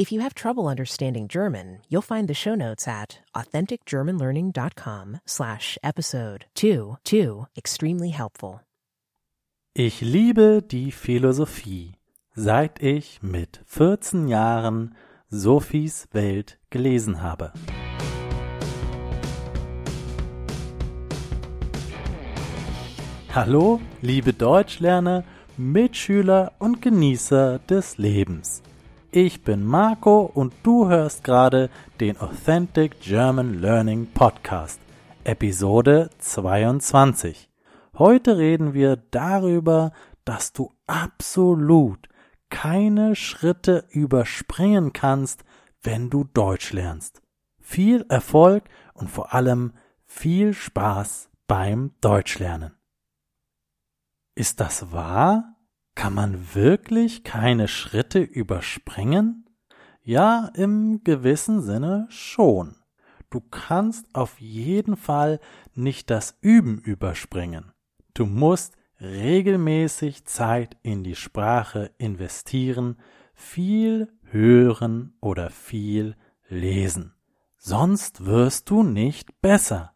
If you have trouble understanding German, you'll find the show notes at authenticgermanlearning.com slash episode 2 extremely helpful. Ich liebe die Philosophie, seit ich mit 14 Jahren Sophies Welt gelesen habe. Hallo, liebe Deutschlerner, Mitschüler und Genießer des Lebens. Ich bin Marco und du hörst gerade den Authentic German Learning Podcast, Episode 22. Heute reden wir darüber, dass du absolut keine Schritte überspringen kannst, wenn du Deutsch lernst. Viel Erfolg und vor allem viel Spaß beim Deutschlernen. Ist das wahr? Kann man wirklich keine Schritte überspringen? Ja, im gewissen Sinne schon. Du kannst auf jeden Fall nicht das Üben überspringen. Du musst regelmäßig Zeit in die Sprache investieren, viel hören oder viel lesen. Sonst wirst du nicht besser.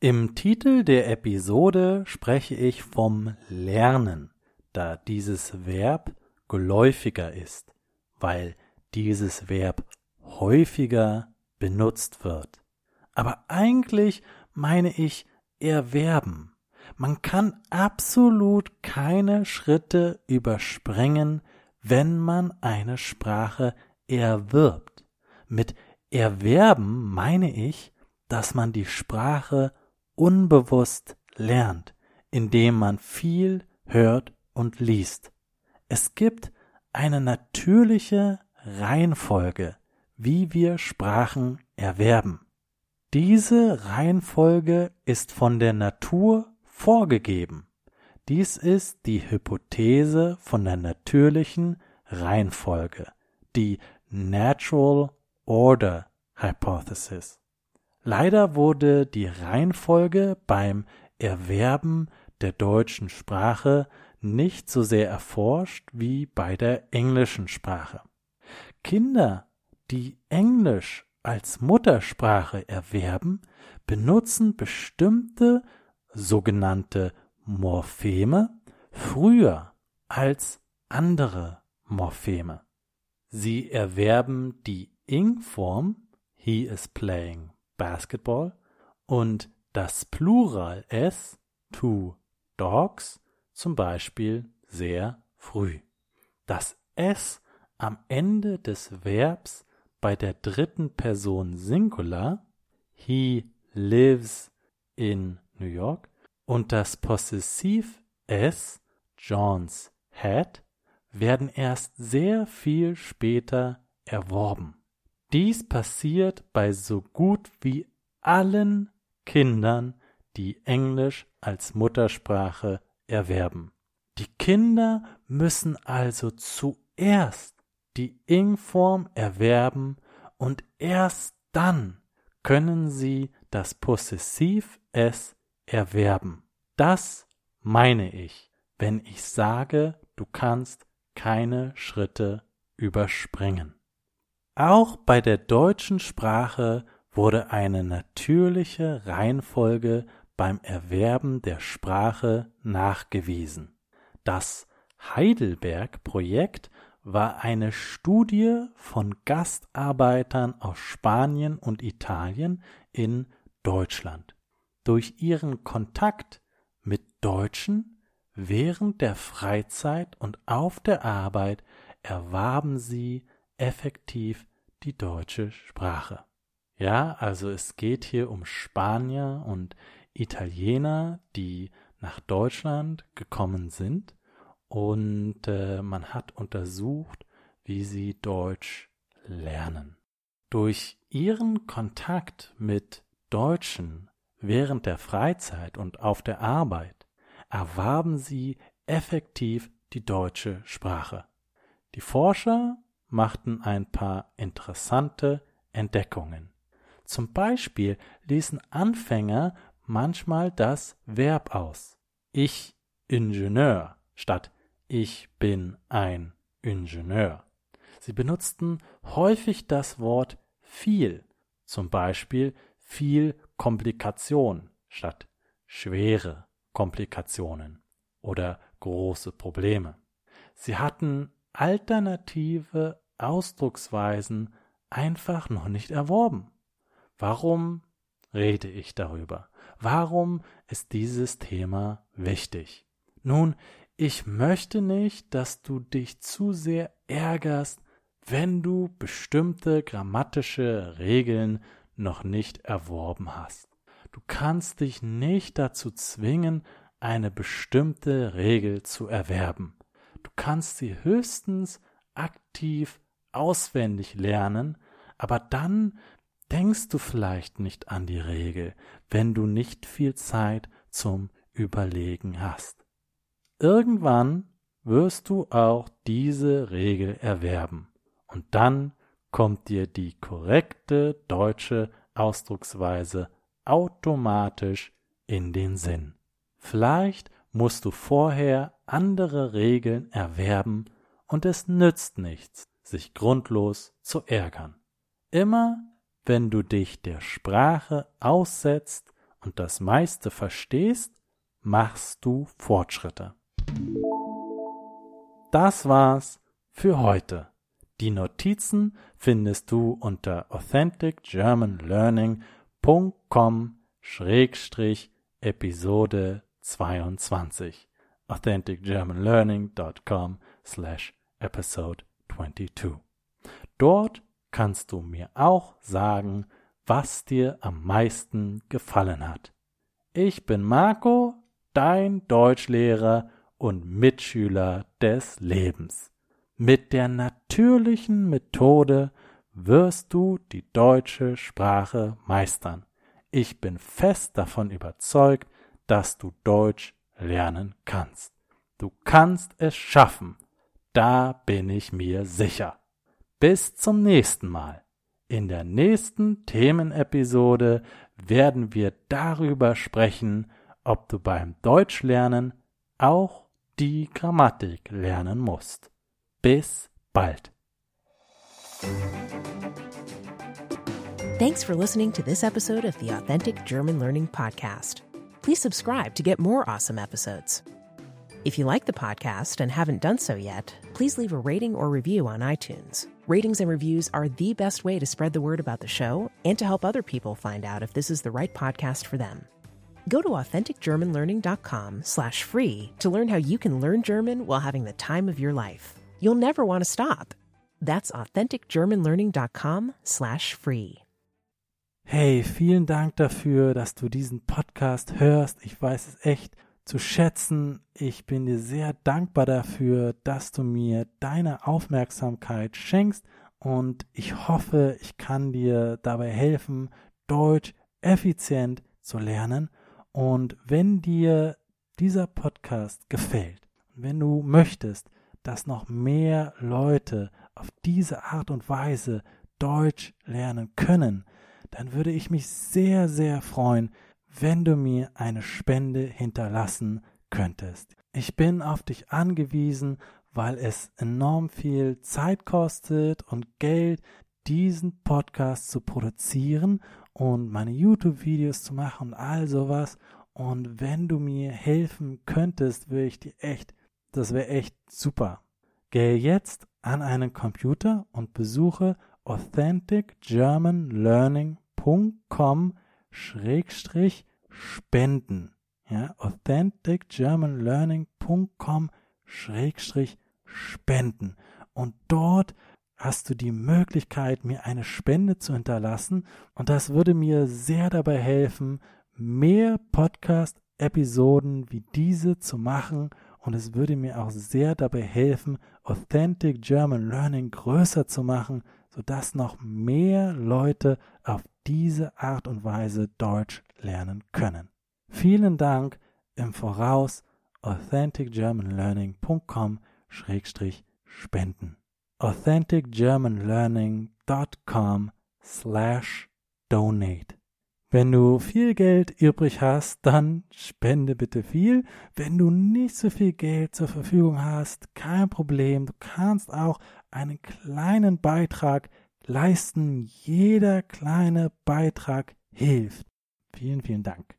Im Titel der Episode spreche ich vom Lernen da dieses Verb geläufiger ist, weil dieses Verb häufiger benutzt wird. Aber eigentlich meine ich erwerben. Man kann absolut keine Schritte überspringen, wenn man eine Sprache erwirbt. Mit erwerben meine ich, dass man die Sprache unbewusst lernt, indem man viel hört und liest. Es gibt eine natürliche Reihenfolge, wie wir Sprachen erwerben. Diese Reihenfolge ist von der Natur vorgegeben. Dies ist die Hypothese von der natürlichen Reihenfolge, die Natural Order Hypothesis. Leider wurde die Reihenfolge beim Erwerben der deutschen Sprache nicht so sehr erforscht wie bei der englischen Sprache. Kinder, die Englisch als Muttersprache erwerben, benutzen bestimmte sogenannte Morpheme früher als andere Morpheme. Sie erwerben die Ing-Form He is playing basketball und das Plural S two dogs zum Beispiel sehr früh. Das S am Ende des Verbs bei der dritten Person Singular, he lives in New York, und das Possessiv S, John's hat, werden erst sehr viel später erworben. Dies passiert bei so gut wie allen Kindern, die Englisch als Muttersprache erwerben. Die Kinder müssen also zuerst die Ing-Form erwerben und erst dann können sie das Possessiv S erwerben. Das meine ich, wenn ich sage, du kannst keine Schritte überspringen. Auch bei der deutschen Sprache wurde eine natürliche Reihenfolge beim Erwerben der Sprache nachgewiesen. Das Heidelberg-Projekt war eine Studie von Gastarbeitern aus Spanien und Italien in Deutschland. Durch ihren Kontakt mit Deutschen während der Freizeit und auf der Arbeit erwarben sie effektiv die deutsche Sprache. Ja, also es geht hier um Spanier und Italiener, die nach Deutschland gekommen sind und äh, man hat untersucht, wie sie Deutsch lernen. Durch ihren Kontakt mit Deutschen während der Freizeit und auf der Arbeit erwarben sie effektiv die deutsche Sprache. Die Forscher machten ein paar interessante Entdeckungen. Zum Beispiel ließen Anfänger manchmal das Verb aus. Ich Ingenieur statt ich bin ein Ingenieur. Sie benutzten häufig das Wort viel, zum Beispiel viel Komplikation statt schwere Komplikationen oder große Probleme. Sie hatten alternative Ausdrucksweisen einfach noch nicht erworben. Warum rede ich darüber? Warum ist dieses Thema wichtig? Nun, ich möchte nicht, dass du dich zu sehr ärgerst, wenn du bestimmte grammatische Regeln noch nicht erworben hast. Du kannst dich nicht dazu zwingen, eine bestimmte Regel zu erwerben. Du kannst sie höchstens aktiv auswendig lernen, aber dann denkst du vielleicht nicht an die Regel, wenn du nicht viel Zeit zum Überlegen hast. Irgendwann wirst du auch diese Regel erwerben, und dann kommt dir die korrekte deutsche Ausdrucksweise automatisch in den Sinn. Vielleicht musst du vorher andere Regeln erwerben, und es nützt nichts, sich grundlos zu ärgern. Immer wenn du dich der Sprache aussetzt und das meiste verstehst, machst du Fortschritte. Das war's für heute. Die Notizen findest du unter authenticgermanlearning.com Schrägstrich Episode 22 authenticgermanlearning.com slash episode 22. Dort kannst du mir auch sagen, was dir am meisten gefallen hat. Ich bin Marco, dein Deutschlehrer und Mitschüler des Lebens. Mit der natürlichen Methode wirst du die deutsche Sprache meistern. Ich bin fest davon überzeugt, dass du Deutsch lernen kannst. Du kannst es schaffen. Da bin ich mir sicher. Bis zum nächsten Mal. In der nächsten Themenepisode werden wir darüber sprechen, ob du beim Deutschlernen auch die Grammatik lernen musst. Bis bald. Thanks for listening to this episode of the Authentic German Learning Podcast. Please subscribe to get more awesome episodes. If you like the podcast and haven't done so yet, please leave a rating or review on iTunes. Ratings and reviews are the best way to spread the word about the show and to help other people find out if this is the right podcast for them. Go to authenticgermanlearning.com slash free to learn how you can learn German while having the time of your life. You'll never want to stop. That's authenticgermanlearning.com slash free. Hey, vielen Dank dafür, dass du diesen Podcast hörst. Ich weiß es echt zu schätzen. Ich bin dir sehr dankbar dafür, dass du mir deine Aufmerksamkeit schenkst und ich hoffe, ich kann dir dabei helfen, Deutsch effizient zu lernen. Und wenn dir dieser Podcast gefällt, wenn du möchtest, dass noch mehr Leute auf diese Art und Weise Deutsch lernen können, dann würde ich mich sehr, sehr freuen, wenn du mir eine Spende hinterlassen könntest. Ich bin auf dich angewiesen, weil es enorm viel Zeit kostet und Geld, diesen Podcast zu produzieren und meine YouTube-Videos zu machen und all sowas. Und wenn du mir helfen könntest, würde ich dir echt, das wäre echt super. Gehe jetzt an einen Computer und besuche authenticgermanlearning.com Schrägstrich Spenden. Ja, authenticgermanlearning.com Schrägstrich Spenden. Und dort hast du die Möglichkeit, mir eine Spende zu hinterlassen. Und das würde mir sehr dabei helfen, mehr Podcast-Episoden wie diese zu machen. Und es würde mir auch sehr dabei helfen, Authentic German Learning größer zu machen, sodass noch mehr Leute auf diese Art und Weise Deutsch lernen können. Vielen Dank im Voraus authenticgermanlearning.com spenden authenticgermanlearning.com slash donate wenn du viel Geld übrig hast, dann spende bitte viel. Wenn du nicht so viel Geld zur Verfügung hast, kein Problem. Du kannst auch einen kleinen Beitrag leisten. Jeder kleine Beitrag hilft. Vielen, vielen Dank.